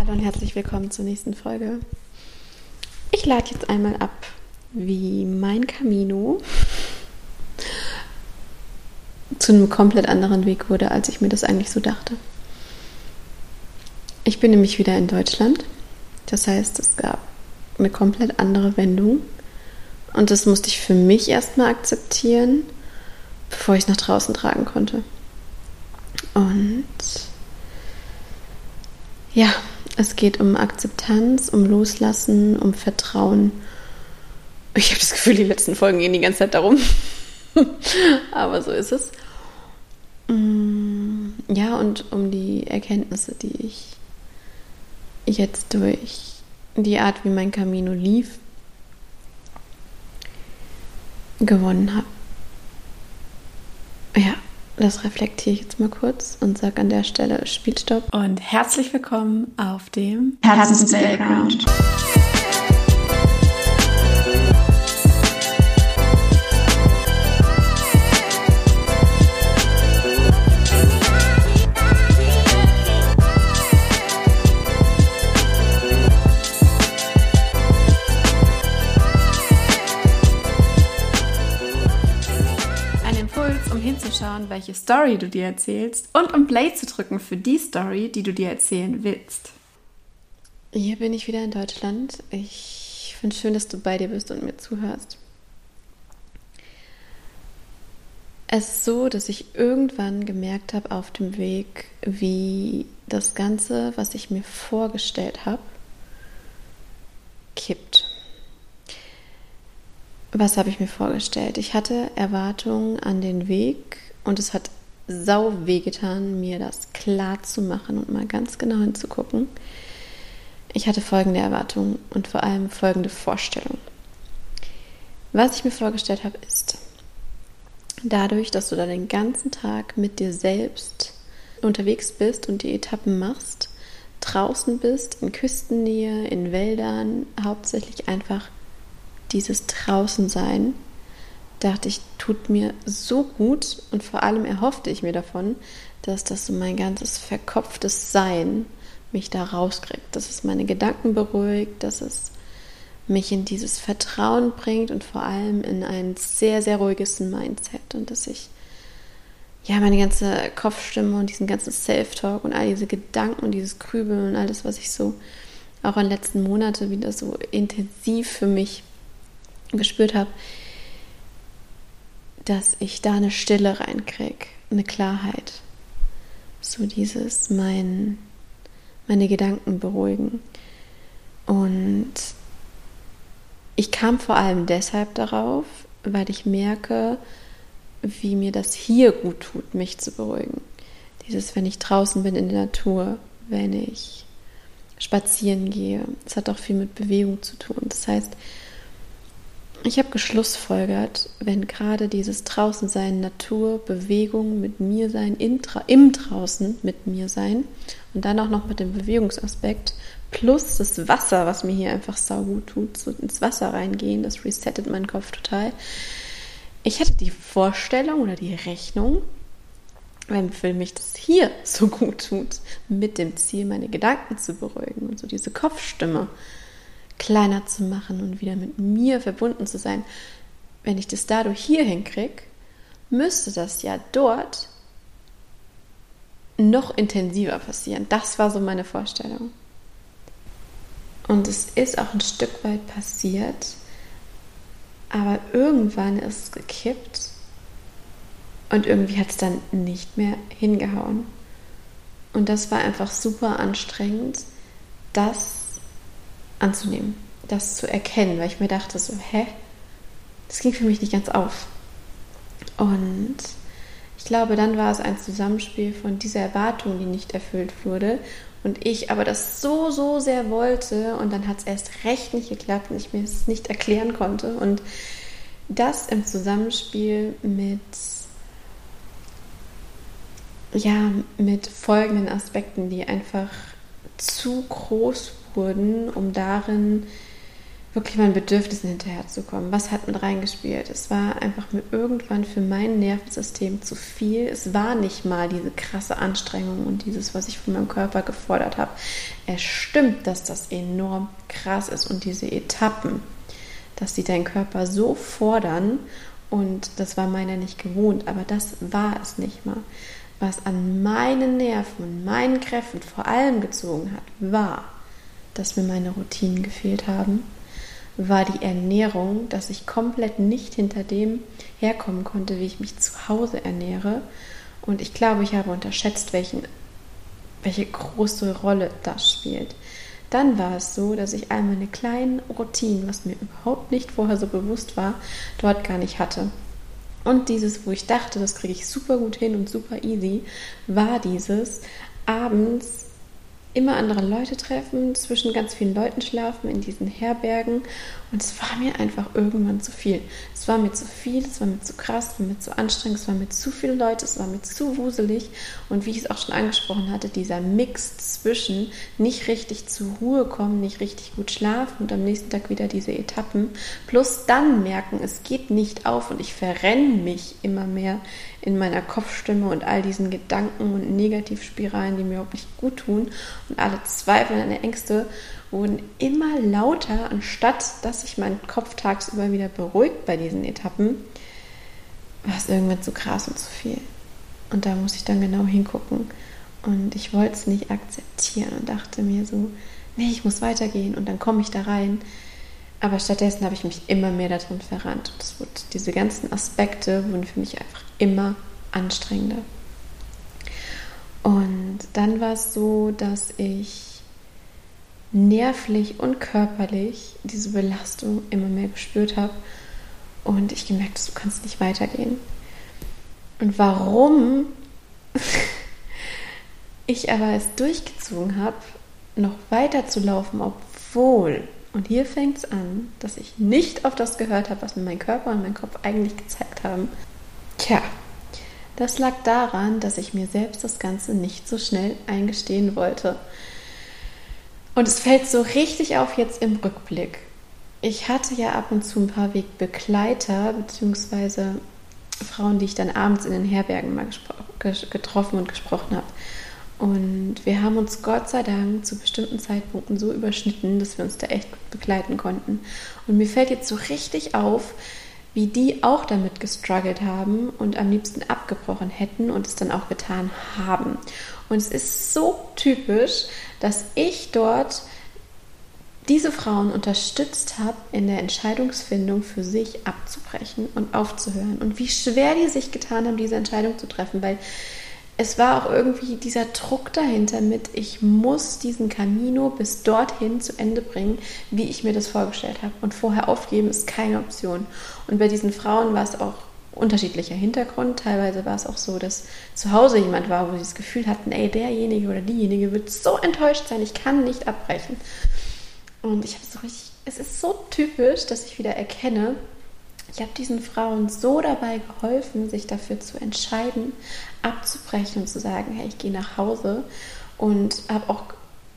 Hallo und herzlich willkommen zur nächsten Folge. Ich lade jetzt einmal ab, wie mein Camino zu einem komplett anderen Weg wurde, als ich mir das eigentlich so dachte. Ich bin nämlich wieder in Deutschland. Das heißt, es gab eine komplett andere Wendung. Und das musste ich für mich erstmal akzeptieren, bevor ich es nach draußen tragen konnte. Und ja, es geht um Akzeptanz, um Loslassen, um Vertrauen. Ich habe das Gefühl, die letzten Folgen gehen die ganze Zeit darum. Aber so ist es. Mm, ja, und um die Erkenntnisse, die ich jetzt durch die Art, wie mein Camino lief, gewonnen habe. Ja, das reflektiere ich jetzt mal kurz und sage an der Stelle Spielstopp. Und herzlich willkommen auf dem Herzens Playground. Welche Story du dir erzählst und um Play zu drücken für die Story, die du dir erzählen willst. Hier bin ich wieder in Deutschland. Ich finde es schön, dass du bei dir bist und mir zuhörst. Es ist so, dass ich irgendwann gemerkt habe auf dem Weg, wie das Ganze, was ich mir vorgestellt habe, kippt. Was habe ich mir vorgestellt? Ich hatte Erwartungen an den Weg und es hat sau wehgetan, mir das klar zu machen und mal ganz genau hinzugucken. Ich hatte folgende Erwartungen und vor allem folgende Vorstellung. Was ich mir vorgestellt habe, ist, dadurch, dass du da den ganzen Tag mit dir selbst unterwegs bist und die Etappen machst, draußen bist, in Küstennähe, in Wäldern, hauptsächlich einfach dieses Draußensein, dachte ich, tut mir so gut und vor allem erhoffte ich mir davon, dass das so mein ganzes verkopftes Sein mich da rauskriegt, dass es meine Gedanken beruhigt, dass es mich in dieses Vertrauen bringt und vor allem in ein sehr, sehr ruhiges Mindset und dass ich ja meine ganze Kopfstimme und diesen ganzen Self-Talk und all diese Gedanken und dieses Grübeln und alles, was ich so auch in den letzten Monaten wieder so intensiv für mich gespürt habe, dass ich da eine Stille reinkriege, eine Klarheit. So dieses mein, meine Gedanken beruhigen. Und ich kam vor allem deshalb darauf, weil ich merke, wie mir das hier gut tut, mich zu beruhigen. Dieses, wenn ich draußen bin in der Natur, wenn ich spazieren gehe. Es hat auch viel mit Bewegung zu tun. Das heißt, ich habe geschlussfolgert, wenn gerade dieses Draußensein, Natur, Bewegung, mit mir sein, im, Draußen mit mir sein und dann auch noch mit dem Bewegungsaspekt plus das Wasser, was mir hier einfach saugut tut, so ins Wasser reingehen, das resettet meinen Kopf total. Ich hatte die Vorstellung oder die Rechnung, wenn für mich das hier so gut tut, mit dem Ziel, meine Gedanken zu beruhigen und so diese Kopfstimme kleiner zu machen und wieder mit mir verbunden zu sein. Wenn ich das dadurch hier hinkriege, müsste das ja dort noch intensiver passieren. Das war so meine Vorstellung. Und es ist auch ein Stück weit passiert, aber irgendwann ist es gekippt und irgendwie hat es dann nicht mehr hingehauen. Und das war einfach super anstrengend, das anzunehmen, das zu erkennen, weil ich mir dachte so, hä, das ging für mich nicht ganz auf. Und ich glaube, dann war es ein Zusammenspiel von dieser Erwartung, die nicht erfüllt wurde und ich aber das so, so sehr wollte und dann hat es erst recht nicht geklappt und ich mir es nicht erklären konnte und das im Zusammenspiel mit ja, mit folgenden Aspekten, die einfach zu groß wurden, um darin wirklich meinen Bedürfnissen hinterherzukommen. Was hat mit reingespielt? Es war einfach mir irgendwann für mein Nervensystem zu viel. Es war nicht mal diese krasse Anstrengung und dieses, was ich von meinem Körper gefordert habe. Es stimmt, dass das enorm krass ist und diese Etappen, dass sie deinen Körper so fordern und das war meiner nicht gewohnt, aber das war es nicht mal. Was an meinen Nerven und meinen Kräften vor allem gezogen hat, war, dass mir meine Routinen gefehlt haben war die Ernährung, dass ich komplett nicht hinter dem herkommen konnte, wie ich mich zu Hause ernähre. Und ich glaube, ich habe unterschätzt, welchen, welche große Rolle das spielt. Dann war es so, dass ich all meine kleinen Routinen, was mir überhaupt nicht vorher so bewusst war, dort gar nicht hatte. Und dieses, wo ich dachte, das kriege ich super gut hin und super easy, war dieses abends immer andere Leute treffen, zwischen ganz vielen Leuten schlafen in diesen Herbergen. Und es war mir einfach irgendwann zu viel. Es war mir zu viel, es war mir zu krass, es war mir zu anstrengend, es war mir zu viele Leute, es war mir zu wuselig. Und wie ich es auch schon angesprochen hatte, dieser Mix zwischen nicht richtig zur Ruhe kommen, nicht richtig gut schlafen und am nächsten Tag wieder diese Etappen. Plus dann merken, es geht nicht auf und ich verrenne mich immer mehr in meiner Kopfstimme und all diesen Gedanken und Negativspiralen, die mir überhaupt nicht gut tun. Und alle Zweifel und Ängste wurden immer lauter, anstatt dass sich mein Kopf tagsüber wieder beruhigt bei diesen Etappen, war es irgendwann zu krass und zu viel. Und da muss ich dann genau hingucken. Und ich wollte es nicht akzeptieren und dachte mir so, nee, ich muss weitergehen und dann komme ich da rein. Aber stattdessen habe ich mich immer mehr darin verrannt. Und wurde, diese ganzen Aspekte wurden für mich einfach immer anstrengender. Und dann war es so, dass ich nervlich und körperlich diese Belastung immer mehr gespürt habe und ich gemerkt habe, du kannst nicht weitergehen. Und warum ich aber es durchgezogen habe, noch weiter zu laufen, obwohl, und hier fängt es an, dass ich nicht auf das gehört habe, was mir mein Körper und mein Kopf eigentlich gezeigt haben, Tja, das lag daran, dass ich mir selbst das Ganze nicht so schnell eingestehen wollte. Und es fällt so richtig auf jetzt im Rückblick. Ich hatte ja ab und zu ein paar Wegbegleiter, beziehungsweise Frauen, die ich dann abends in den Herbergen mal getroffen und gesprochen habe. Und wir haben uns Gott sei Dank zu bestimmten Zeitpunkten so überschnitten, dass wir uns da echt gut begleiten konnten. Und mir fällt jetzt so richtig auf, wie die auch damit gestruggelt haben und am liebsten abgebrochen hätten und es dann auch getan haben. Und es ist so typisch, dass ich dort diese Frauen unterstützt habe, in der Entscheidungsfindung für sich abzubrechen und aufzuhören. Und wie schwer die sich getan haben, diese Entscheidung zu treffen, weil es war auch irgendwie dieser Druck dahinter mit, ich muss diesen Camino bis dorthin zu Ende bringen, wie ich mir das vorgestellt habe. Und vorher aufgeben ist keine Option. Und bei diesen Frauen war es auch unterschiedlicher Hintergrund. Teilweise war es auch so, dass zu Hause jemand war, wo sie das Gefühl hatten, ey, derjenige oder diejenige wird so enttäuscht sein, ich kann nicht abbrechen. Und ich habe so richtig, es ist so typisch, dass ich wieder erkenne, ich habe diesen Frauen so dabei geholfen, sich dafür zu entscheiden, abzubrechen und zu sagen, hey, ich gehe nach Hause und habe auch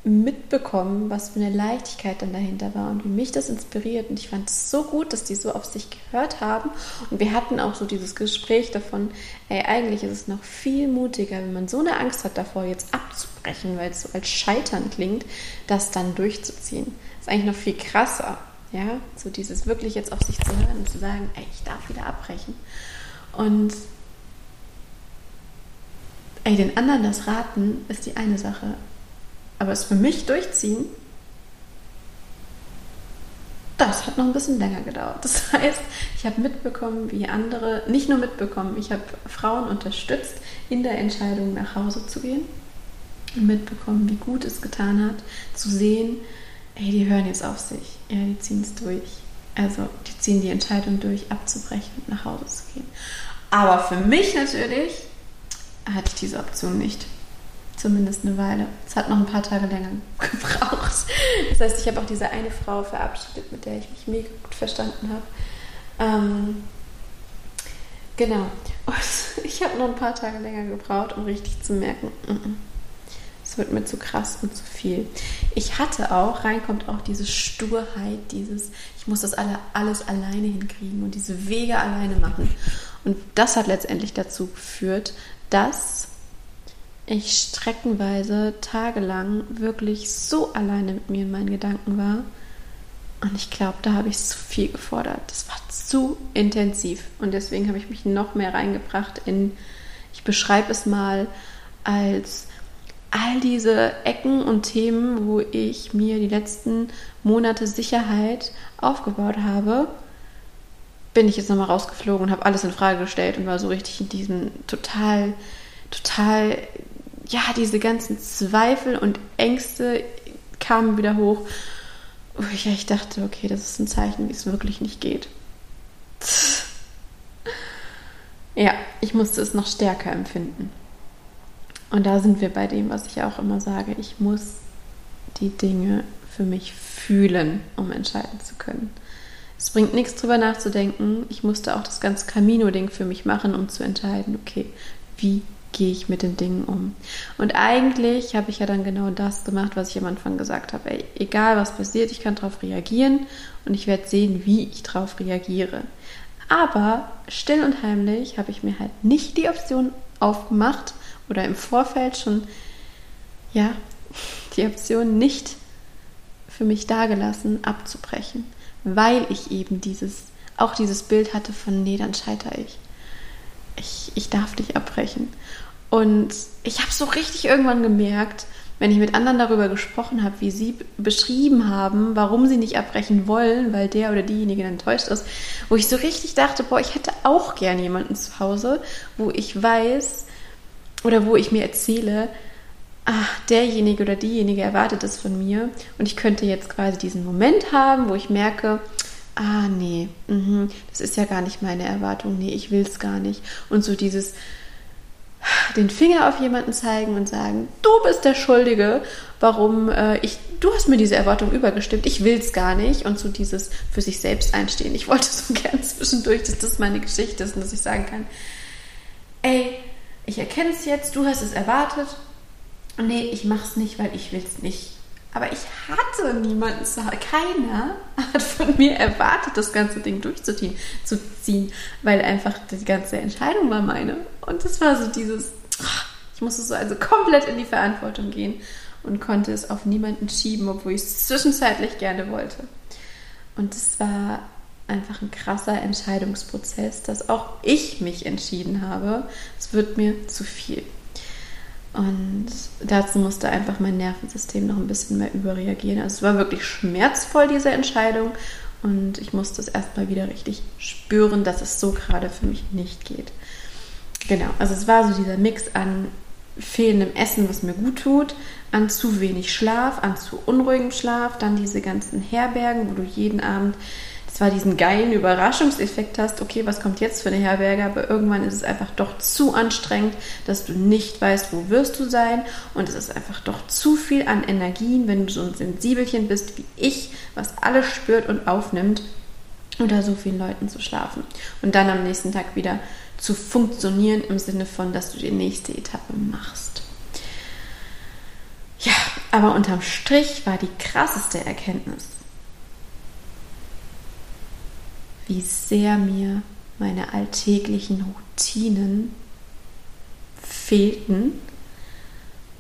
mitbekommen, was für eine Leichtigkeit dann dahinter war und wie mich das inspiriert. Und ich fand es so gut, dass die so auf sich gehört haben. Und wir hatten auch so dieses Gespräch davon, ey, eigentlich ist es noch viel mutiger, wenn man so eine Angst hat davor, jetzt abzubrechen, weil es so als Scheitern klingt, das dann durchzuziehen. Ist eigentlich noch viel krasser. Ja, so dieses wirklich jetzt auf sich zu hören und zu sagen, ey, ich darf wieder abbrechen. Und ey, den anderen das raten, ist die eine Sache. Aber es für mich durchziehen, das hat noch ein bisschen länger gedauert. Das heißt, ich habe mitbekommen, wie andere, nicht nur mitbekommen, ich habe Frauen unterstützt, in der Entscheidung nach Hause zu gehen. Und mitbekommen, wie gut es getan hat, zu sehen, ey, die hören jetzt auf sich. Ja, die ziehen es durch. Also, die ziehen die Entscheidung durch, abzubrechen und nach Hause zu gehen. Aber für mich natürlich hatte ich diese Option nicht. Zumindest eine Weile. Es hat noch ein paar Tage länger gebraucht. Das heißt, ich habe auch diese eine Frau verabschiedet, mit der ich mich mega gut verstanden habe. Ähm, genau. Und ich habe noch ein paar Tage länger gebraucht, um richtig zu merken, Es wird mir zu krass und zu viel. Ich hatte auch, reinkommt auch diese Sturheit, dieses, ich muss das alle, alles alleine hinkriegen und diese Wege alleine machen. Und das hat letztendlich dazu geführt, dass ich streckenweise tagelang wirklich so alleine mit mir in meinen Gedanken war. Und ich glaube, da habe ich zu viel gefordert. Das war zu intensiv. Und deswegen habe ich mich noch mehr reingebracht in, ich beschreibe es mal als all diese Ecken und Themen, wo ich mir die letzten Monate Sicherheit aufgebaut habe, bin ich jetzt nochmal rausgeflogen und habe alles in Frage gestellt und war so richtig in diesem total, total, ja, diese ganzen Zweifel und Ängste kamen wieder hoch. Wo ich, ich dachte, okay, das ist ein Zeichen, wie es wirklich nicht geht. Ja, ich musste es noch stärker empfinden. Und da sind wir bei dem, was ich auch immer sage. Ich muss die Dinge für mich fühlen, um entscheiden zu können. Es bringt nichts drüber nachzudenken. Ich musste auch das ganze Camino-Ding für mich machen, um zu entscheiden, okay, wie gehe ich mit den Dingen um? Und eigentlich habe ich ja dann genau das gemacht, was ich am Anfang gesagt habe. Ey, egal was passiert, ich kann darauf reagieren und ich werde sehen, wie ich darauf reagiere. Aber still und heimlich habe ich mir halt nicht die Option aufgemacht, oder im Vorfeld schon ja die Option nicht für mich dagelassen, abzubrechen, weil ich eben dieses auch dieses Bild hatte von nee, dann scheitere ich. Ich, ich darf nicht abbrechen. Und ich habe so richtig irgendwann gemerkt, wenn ich mit anderen darüber gesprochen habe, wie sie beschrieben haben, warum sie nicht abbrechen wollen, weil der oder diejenige enttäuscht ist, wo ich so richtig dachte, boah, ich hätte auch gern jemanden zu Hause, wo ich weiß, oder wo ich mir erzähle, ach, derjenige oder diejenige erwartet es von mir und ich könnte jetzt quasi diesen Moment haben, wo ich merke, ah nee, mh, das ist ja gar nicht meine Erwartung, nee, ich will es gar nicht. Und so dieses den Finger auf jemanden zeigen und sagen, du bist der Schuldige, warum äh, ich, du hast mir diese Erwartung übergestimmt, ich will es gar nicht. Und so dieses für sich selbst einstehen. Ich wollte so gern zwischendurch, dass das meine Geschichte ist und dass ich sagen kann, ey, ich erkenne es jetzt, du hast es erwartet. Nee, ich mache es nicht, weil ich will es nicht. Aber ich hatte niemanden. Keiner hat von mir erwartet, das ganze Ding durchzuziehen, zu ziehen, weil einfach die ganze Entscheidung war meine. Und das war so dieses, ich musste so also komplett in die Verantwortung gehen und konnte es auf niemanden schieben, obwohl ich es zwischenzeitlich gerne wollte. Und es war einfach ein krasser Entscheidungsprozess, dass auch ich mich entschieden habe, es wird mir zu viel. Und dazu musste einfach mein Nervensystem noch ein bisschen mehr überreagieren. Also es war wirklich schmerzvoll, diese Entscheidung. Und ich musste es erstmal wieder richtig spüren, dass es so gerade für mich nicht geht. Genau, also es war so dieser Mix an fehlendem Essen, was mir gut tut, an zu wenig Schlaf, an zu unruhigem Schlaf, dann diese ganzen Herbergen, wo du jeden Abend zwar diesen geilen Überraschungseffekt hast, okay, was kommt jetzt für eine Herberge, aber irgendwann ist es einfach doch zu anstrengend, dass du nicht weißt, wo wirst du sein und es ist einfach doch zu viel an Energien, wenn du so ein Sensibelchen bist wie ich, was alles spürt und aufnimmt, unter so vielen Leuten zu schlafen und dann am nächsten Tag wieder zu funktionieren im Sinne von, dass du die nächste Etappe machst. Ja, aber unterm Strich war die krasseste Erkenntnis, wie sehr mir meine alltäglichen Routinen fehlten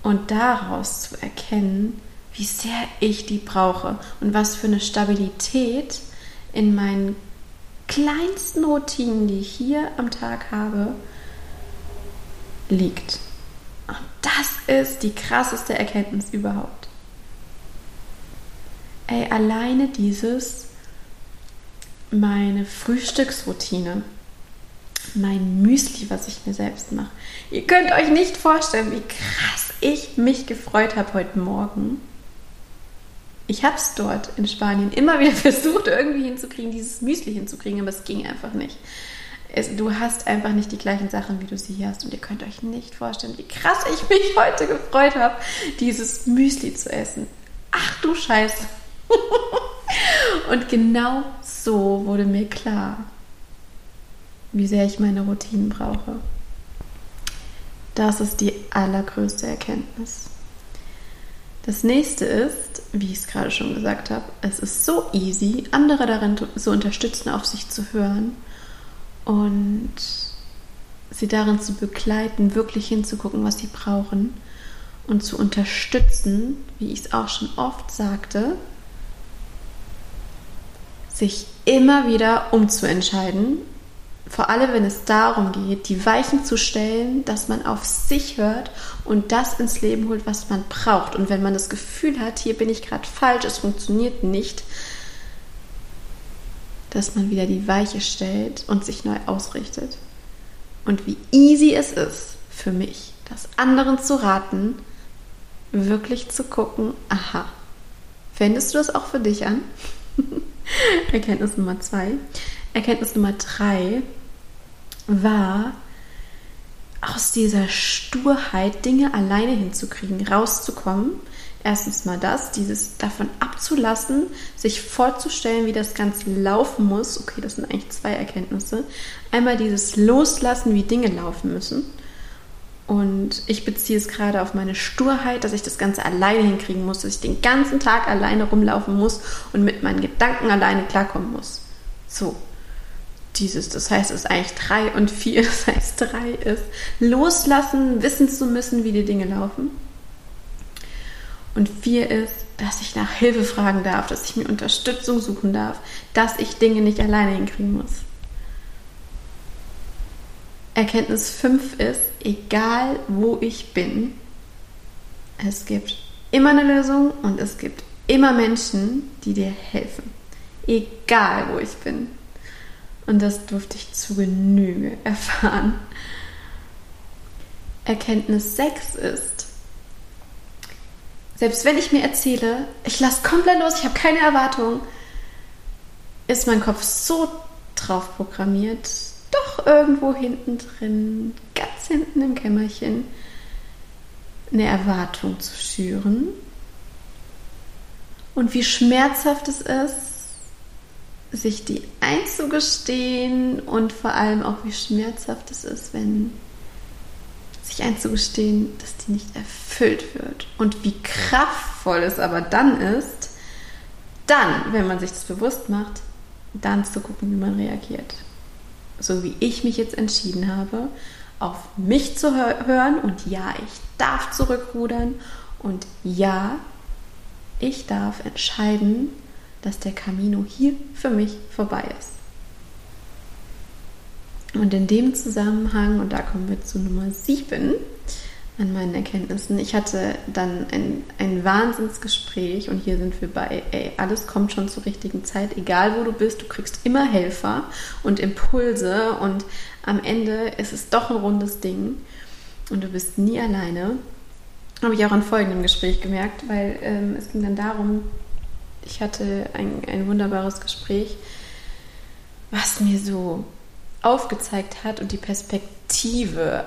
und daraus zu erkennen, wie sehr ich die brauche und was für eine Stabilität in meinen kleinsten Routinen, die ich hier am Tag habe, liegt. Und das ist die krasseste Erkenntnis überhaupt. Ey, alleine dieses meine Frühstücksroutine, mein Müsli, was ich mir selbst mache. Ihr könnt euch nicht vorstellen, wie krass ich mich gefreut habe heute Morgen. Ich habe es dort in Spanien immer wieder versucht, irgendwie hinzukriegen, dieses Müsli hinzukriegen, aber es ging einfach nicht. Es, du hast einfach nicht die gleichen Sachen, wie du sie hier hast. Und ihr könnt euch nicht vorstellen, wie krass ich mich heute gefreut habe, dieses Müsli zu essen. Ach du Scheiße. Und genau so wurde mir klar, wie sehr ich meine Routinen brauche. Das ist die allergrößte Erkenntnis. Das nächste ist, wie ich es gerade schon gesagt habe, es ist so easy, andere darin zu unterstützen, auf sich zu hören und sie darin zu begleiten, wirklich hinzugucken, was sie brauchen und zu unterstützen, wie ich es auch schon oft sagte, sich immer wieder umzuentscheiden vor allem wenn es darum geht, die Weichen zu stellen, dass man auf sich hört und das ins Leben holt, was man braucht. Und wenn man das Gefühl hat, hier bin ich gerade falsch, es funktioniert nicht, dass man wieder die Weiche stellt und sich neu ausrichtet. Und wie easy es ist für mich, das anderen zu raten, wirklich zu gucken, aha, wendest du das auch für dich an? Erkenntnis Nummer zwei. Erkenntnis Nummer drei war, aus dieser Sturheit Dinge alleine hinzukriegen, rauszukommen. Erstens mal das, dieses davon abzulassen, sich vorzustellen, wie das Ganze laufen muss. Okay, das sind eigentlich zwei Erkenntnisse. Einmal dieses Loslassen, wie Dinge laufen müssen. Und ich beziehe es gerade auf meine Sturheit, dass ich das Ganze alleine hinkriegen muss, dass ich den ganzen Tag alleine rumlaufen muss und mit meinen Gedanken alleine klarkommen muss. So, dieses, das heißt, es ist eigentlich drei und vier, das heißt drei ist loslassen, wissen zu müssen, wie die Dinge laufen. Und vier ist, dass ich nach Hilfe fragen darf, dass ich mir Unterstützung suchen darf, dass ich Dinge nicht alleine hinkriegen muss. Erkenntnis 5 ist, egal wo ich bin, es gibt immer eine Lösung und es gibt immer Menschen, die dir helfen. Egal wo ich bin. Und das durfte ich zu Genüge erfahren. Erkenntnis 6 ist, selbst wenn ich mir erzähle, ich lasse komplett los, ich habe keine Erwartung, ist mein Kopf so drauf programmiert, doch irgendwo hinten drin, ganz hinten im Kämmerchen, eine Erwartung zu schüren. Und wie schmerzhaft es ist, sich die einzugestehen und vor allem auch, wie schmerzhaft es ist, wenn sich einzugestehen, dass die nicht erfüllt wird. Und wie kraftvoll es aber dann ist, dann, wenn man sich das bewusst macht, dann zu gucken, wie man reagiert. So wie ich mich jetzt entschieden habe, auf mich zu hören und ja, ich darf zurückrudern und ja, ich darf entscheiden, dass der Camino hier für mich vorbei ist. Und in dem Zusammenhang, und da kommen wir zu Nummer 7 an meinen Erkenntnissen, ich hatte dann ein, ein Wahnsinnsgespräch und hier sind wir bei, ey, alles kommt schon zur richtigen Zeit, egal wo du bist, du kriegst immer Helfer und Impulse und am Ende ist es doch ein rundes Ding und du bist nie alleine. Habe ich auch in folgendem Gespräch gemerkt, weil ähm, es ging dann darum, ich hatte ein, ein wunderbares Gespräch, was mir so aufgezeigt hat und die Perspektive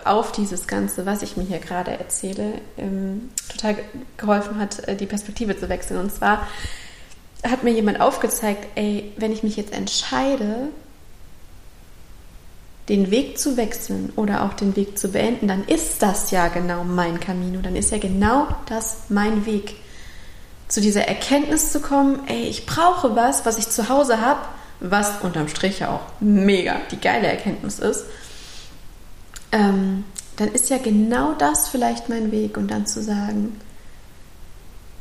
auf dieses Ganze, was ich mir hier gerade erzähle, ähm, total geholfen hat, äh, die Perspektive zu wechseln. Und zwar hat mir jemand aufgezeigt, ey, wenn ich mich jetzt entscheide, den Weg zu wechseln oder auch den Weg zu beenden, dann ist das ja genau mein Camino, dann ist ja genau das mein Weg. Zu dieser Erkenntnis zu kommen, ey, ich brauche was, was ich zu Hause habe, was unterm Strich ja auch mega die geile Erkenntnis ist, ähm, dann ist ja genau das vielleicht mein Weg und dann zu sagen,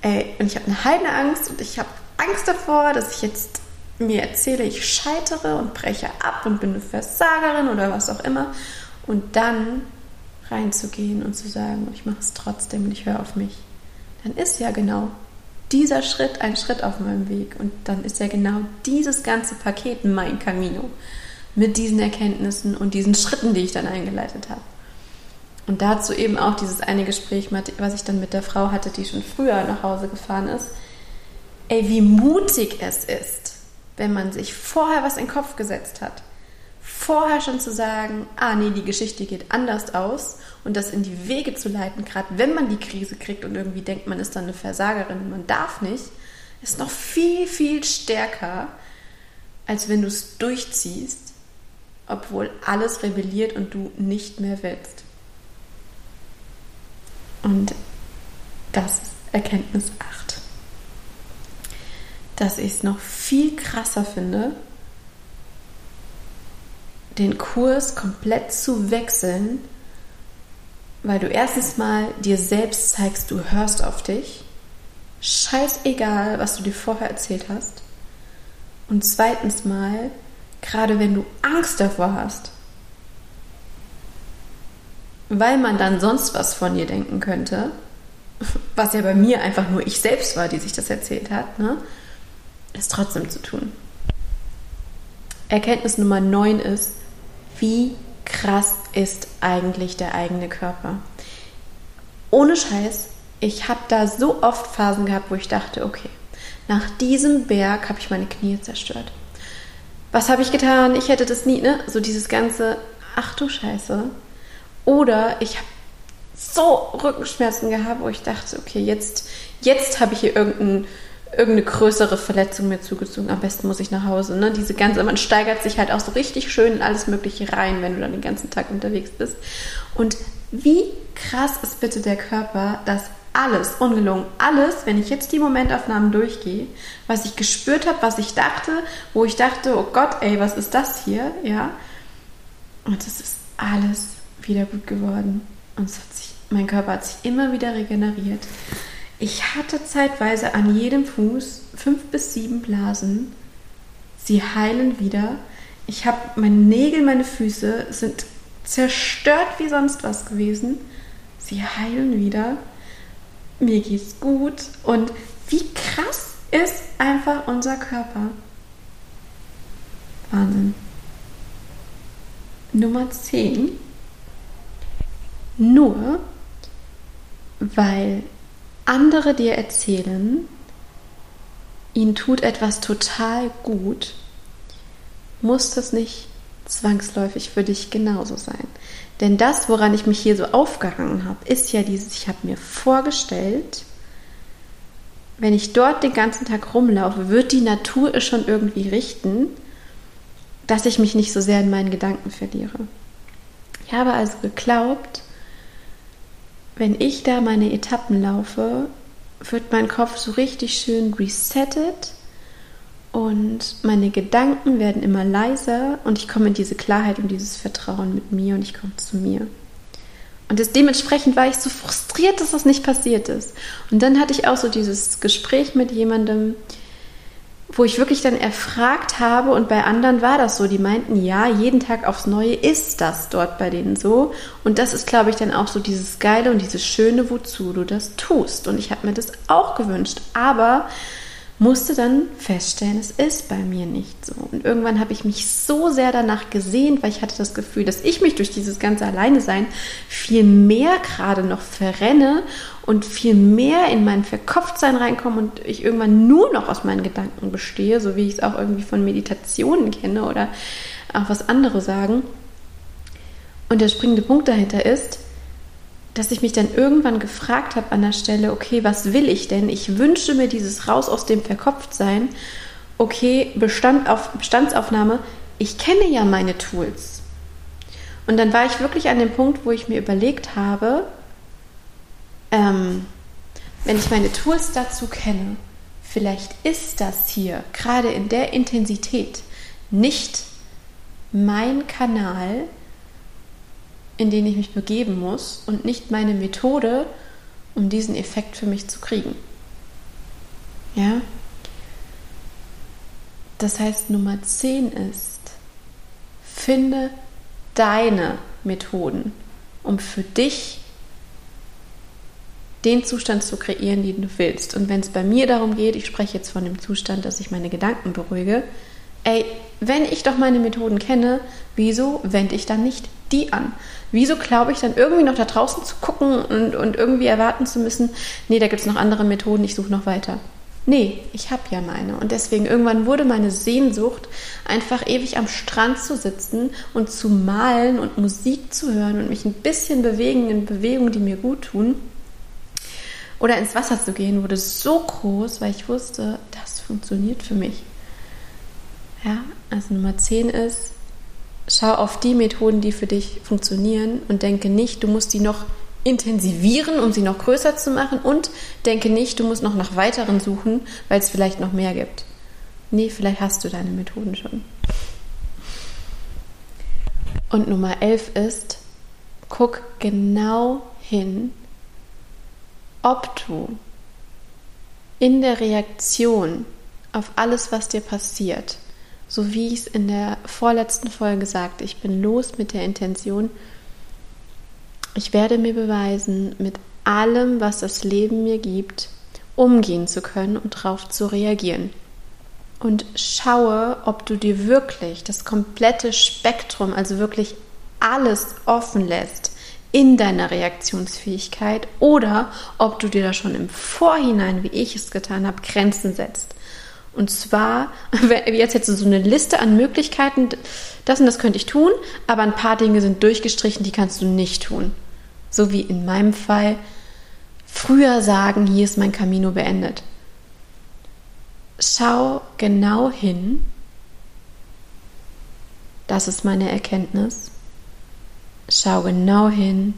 ey, und ich habe eine heide Angst und ich habe Angst davor, dass ich jetzt mir erzähle, ich scheitere und breche ab und bin eine Versagerin oder was auch immer. Und dann reinzugehen und zu sagen, ich mache es trotzdem und ich höre auf mich, dann ist ja genau dieser Schritt ein Schritt auf meinem Weg. Und dann ist ja genau dieses ganze Paket mein Camino mit diesen Erkenntnissen und diesen Schritten, die ich dann eingeleitet habe. Und dazu eben auch dieses eine Gespräch, was ich dann mit der Frau hatte, die schon früher nach Hause gefahren ist. Ey, wie mutig es ist, wenn man sich vorher was in den Kopf gesetzt hat vorher schon zu sagen, ah nee, die Geschichte geht anders aus und das in die Wege zu leiten, gerade wenn man die Krise kriegt und irgendwie denkt, man ist dann eine Versagerin und man darf nicht, ist noch viel, viel stärker, als wenn du es durchziehst, obwohl alles rebelliert und du nicht mehr willst. Und das Erkenntnis 8. Dass ich es noch viel krasser finde, den Kurs komplett zu wechseln, weil du erstens mal dir selbst zeigst, du hörst auf dich. Scheißegal, was du dir vorher erzählt hast. Und zweitens mal, gerade wenn du Angst davor hast, weil man dann sonst was von dir denken könnte, was ja bei mir einfach nur ich selbst war, die sich das erzählt hat, ne, es trotzdem zu tun. Erkenntnis Nummer 9 ist, wie krass ist eigentlich der eigene Körper. Ohne Scheiß, ich habe da so oft Phasen gehabt, wo ich dachte, okay, nach diesem Berg habe ich meine Knie zerstört. Was habe ich getan? Ich hätte das nie, ne? So dieses ganze, ach du Scheiße. Oder ich habe so Rückenschmerzen gehabt, wo ich dachte, okay, jetzt, jetzt habe ich hier irgendein, irgendeine größere Verletzung mir zugezogen. Am besten muss ich nach Hause. Ne? Diese ganze, man steigert sich halt auch so richtig schön in alles Mögliche rein, wenn du dann den ganzen Tag unterwegs bist. Und wie krass ist bitte der Körper, dass alles, ungelungen, alles, wenn ich jetzt die Momentaufnahmen durchgehe, was ich gespürt habe, was ich dachte, wo ich dachte, oh Gott, ey, was ist das hier, ja, und es ist alles wieder gut geworden. Und sich, mein Körper hat sich immer wieder regeneriert. Ich hatte zeitweise an jedem Fuß fünf bis sieben Blasen. Sie heilen wieder. Ich habe meine Nägel, meine Füße sind zerstört wie sonst was gewesen. Sie heilen wieder. Mir geht's gut. Und wie krass ist einfach unser Körper. Wahnsinn. Nummer 10 nur weil andere dir erzählen, ihnen tut etwas total gut, muss das nicht zwangsläufig für dich genauso sein. Denn das, woran ich mich hier so aufgehangen habe, ist ja dieses, ich habe mir vorgestellt, wenn ich dort den ganzen Tag rumlaufe, wird die Natur es schon irgendwie richten, dass ich mich nicht so sehr in meinen Gedanken verliere. Ich habe also geglaubt, wenn ich da meine Etappen laufe, wird mein Kopf so richtig schön resettet und meine Gedanken werden immer leiser und ich komme in diese Klarheit und dieses Vertrauen mit mir und ich komme zu mir. Und das, dementsprechend war ich so frustriert, dass das nicht passiert ist. Und dann hatte ich auch so dieses Gespräch mit jemandem, wo ich wirklich dann erfragt habe und bei anderen war das so, die meinten, ja, jeden Tag aufs Neue ist das dort bei denen so und das ist, glaube ich, dann auch so dieses Geile und dieses Schöne, wozu du das tust und ich habe mir das auch gewünscht, aber musste dann feststellen, es ist bei mir nicht so. Und irgendwann habe ich mich so sehr danach gesehnt, weil ich hatte das Gefühl, dass ich mich durch dieses ganze Alleine-Sein viel mehr gerade noch verrenne und viel mehr in mein Verkopftsein reinkomme und ich irgendwann nur noch aus meinen Gedanken bestehe, so wie ich es auch irgendwie von Meditationen kenne oder auch was andere sagen. Und der springende Punkt dahinter ist, dass ich mich dann irgendwann gefragt habe an der Stelle, okay, was will ich denn? Ich wünsche mir dieses Raus aus dem Verkopftsein. Okay, Bestand auf, Bestandsaufnahme, ich kenne ja meine Tools. Und dann war ich wirklich an dem Punkt, wo ich mir überlegt habe, ähm, wenn ich meine Tools dazu kenne, vielleicht ist das hier gerade in der Intensität nicht mein Kanal, in den ich mich begeben muss und nicht meine Methode, um diesen Effekt für mich zu kriegen. Ja? Das heißt, Nummer 10 ist, finde deine Methoden, um für dich den Zustand zu kreieren, den du willst. Und wenn es bei mir darum geht, ich spreche jetzt von dem Zustand, dass ich meine Gedanken beruhige, ey, wenn ich doch meine Methoden kenne, wieso wende ich dann nicht die an? Wieso glaube ich dann irgendwie noch da draußen zu gucken und, und irgendwie erwarten zu müssen, nee, da gibt es noch andere Methoden, ich suche noch weiter. Nee, ich habe ja meine. Und deswegen irgendwann wurde meine Sehnsucht, einfach ewig am Strand zu sitzen und zu malen und Musik zu hören und mich ein bisschen bewegen in Bewegungen, die mir gut tun. Oder ins Wasser zu gehen, wurde so groß, weil ich wusste, das funktioniert für mich. Ja, also Nummer 10 ist, schau auf die Methoden, die für dich funktionieren und denke nicht, du musst die noch intensivieren, um sie noch größer zu machen und denke nicht, du musst noch nach weiteren suchen, weil es vielleicht noch mehr gibt. Nee, vielleicht hast du deine Methoden schon. Und Nummer 11 ist, guck genau hin, ob du in der Reaktion auf alles, was dir passiert, so wie ich es in der vorletzten Folge sagte, ich bin los mit der Intention, ich werde mir beweisen, mit allem, was das Leben mir gibt, umgehen zu können und darauf zu reagieren. Und schaue, ob du dir wirklich das komplette Spektrum, also wirklich alles offen lässt in deiner Reaktionsfähigkeit oder ob du dir da schon im Vorhinein, wie ich es getan habe, Grenzen setzt. Und zwar, jetzt hättest du so eine Liste an Möglichkeiten, das und das könnte ich tun, aber ein paar Dinge sind durchgestrichen, die kannst du nicht tun. So wie in meinem Fall früher sagen, hier ist mein Camino beendet. Schau genau hin. Das ist meine Erkenntnis. Schau genau hin,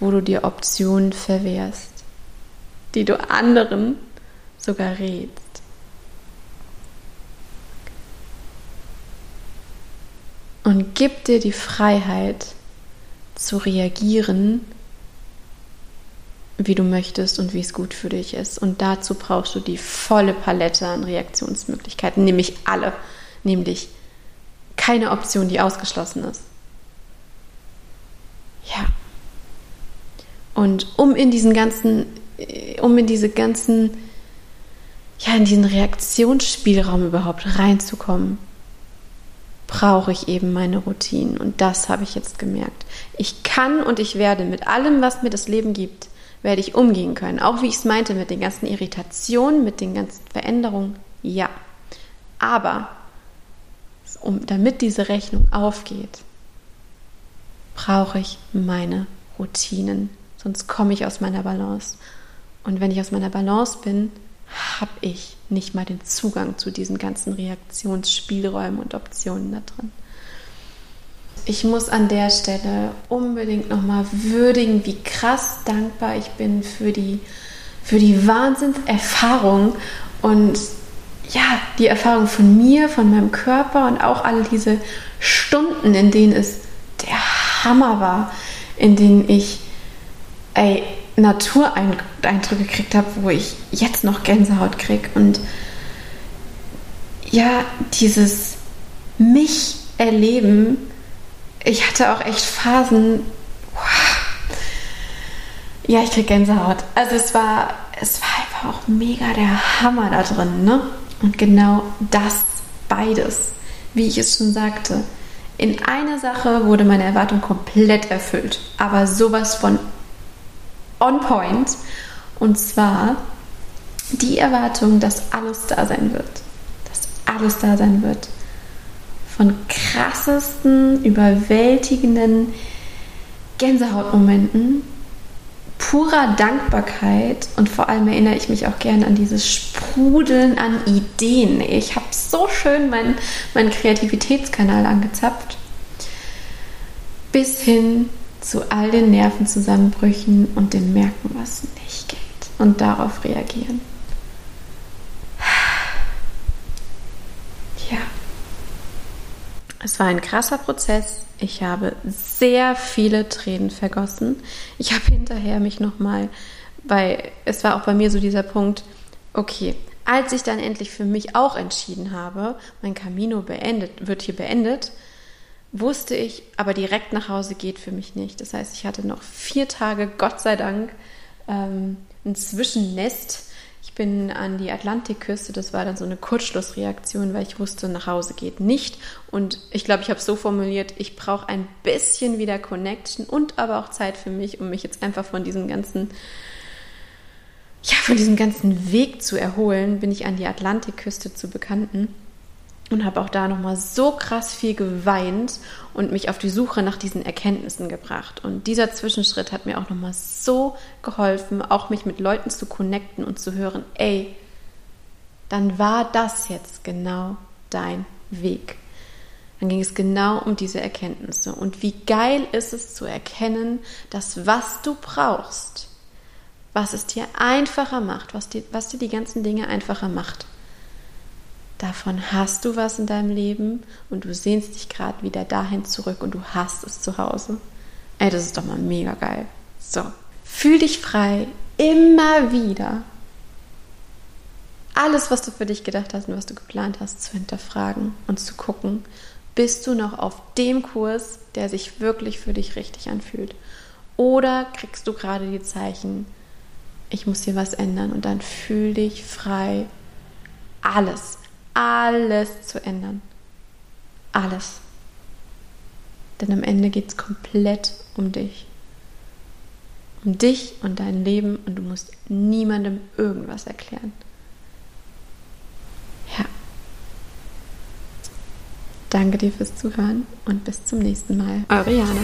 wo du dir Optionen verwehrst, die du anderen sogar rätst. Und gib dir die Freiheit, zu reagieren, wie du möchtest und wie es gut für dich ist. Und dazu brauchst du die volle Palette an Reaktionsmöglichkeiten, nämlich alle, nämlich keine Option, die ausgeschlossen ist. Ja. Und um in diesen ganzen, um in diese ganzen, ja, in diesen Reaktionsspielraum überhaupt reinzukommen, brauche ich eben meine Routinen. Und das habe ich jetzt gemerkt. Ich kann und ich werde mit allem, was mir das Leben gibt, werde ich umgehen können. Auch wie ich es meinte, mit den ganzen Irritationen, mit den ganzen Veränderungen. Ja. Aber um, damit diese Rechnung aufgeht, brauche ich meine Routinen. Sonst komme ich aus meiner Balance. Und wenn ich aus meiner Balance bin, habe ich nicht mal den Zugang zu diesen ganzen Reaktionsspielräumen und Optionen da drin. Ich muss an der Stelle unbedingt nochmal würdigen, wie krass dankbar ich bin für die, für die Wahnsinnserfahrung und ja, die Erfahrung von mir, von meinem Körper und auch alle diese Stunden, in denen es der Hammer war, in denen ich ey, Natureindrücke gekriegt habe, wo ich jetzt noch Gänsehaut kriege. Und ja, dieses mich erleben, ich hatte auch echt Phasen, ja, ich kriege Gänsehaut. Also es war, es war einfach auch mega der Hammer da drin, ne? Und genau das beides, wie ich es schon sagte. In einer Sache wurde meine Erwartung komplett erfüllt, aber sowas von on point. Und zwar die Erwartung, dass alles da sein wird. Dass alles da sein wird. Von krassesten, überwältigenden Gänsehautmomenten, purer Dankbarkeit und vor allem erinnere ich mich auch gerne an dieses Sprudeln an Ideen. Ich habe so schön meinen, meinen Kreativitätskanal angezapft. Bis hin zu all den Nervenzusammenbrüchen und dem Merken, was nicht geht und darauf reagieren. Ja, es war ein krasser Prozess. Ich habe sehr viele Tränen vergossen. Ich habe hinterher mich nochmal, weil es war auch bei mir so dieser Punkt, okay, als ich dann endlich für mich auch entschieden habe, mein Camino beendet, wird hier beendet, wusste ich, aber direkt nach Hause geht für mich nicht. Das heißt, ich hatte noch vier Tage, Gott sei Dank, ähm, ein Zwischennest. Ich bin an die Atlantikküste, das war dann so eine Kurzschlussreaktion, weil ich wusste, nach Hause geht nicht. Und ich glaube, ich habe es so formuliert, ich brauche ein bisschen wieder Connection und aber auch Zeit für mich, um mich jetzt einfach von diesem ganzen, ja, von diesem ganzen Weg zu erholen, bin ich an die Atlantikküste zu Bekannten und habe auch da nochmal so krass viel geweint und mich auf die Suche nach diesen Erkenntnissen gebracht. Und dieser Zwischenschritt hat mir auch nochmal so geholfen, auch mich mit Leuten zu connecten und zu hören, ey, dann war das jetzt genau dein Weg. dann ging es genau um diese Erkenntnisse. Und wie geil ist es zu erkennen, dass was du brauchst, was es dir einfacher macht, was dir, was dir die ganzen Dinge einfacher macht. Davon hast du was in deinem Leben und du sehnst dich gerade wieder dahin zurück und du hast es zu Hause. Ey, das ist doch mal mega geil. So, fühl dich frei, immer wieder alles, was du für dich gedacht hast und was du geplant hast, zu hinterfragen und zu gucken, bist du noch auf dem Kurs, der sich wirklich für dich richtig anfühlt? Oder kriegst du gerade die Zeichen, ich muss hier was ändern und dann fühl dich frei, alles, alles zu ändern. Alles. Denn am Ende geht es komplett um dich. Um dich und dein Leben und du musst niemandem irgendwas erklären. Danke dir fürs Zuhören und bis zum nächsten Mal. Eure Jana.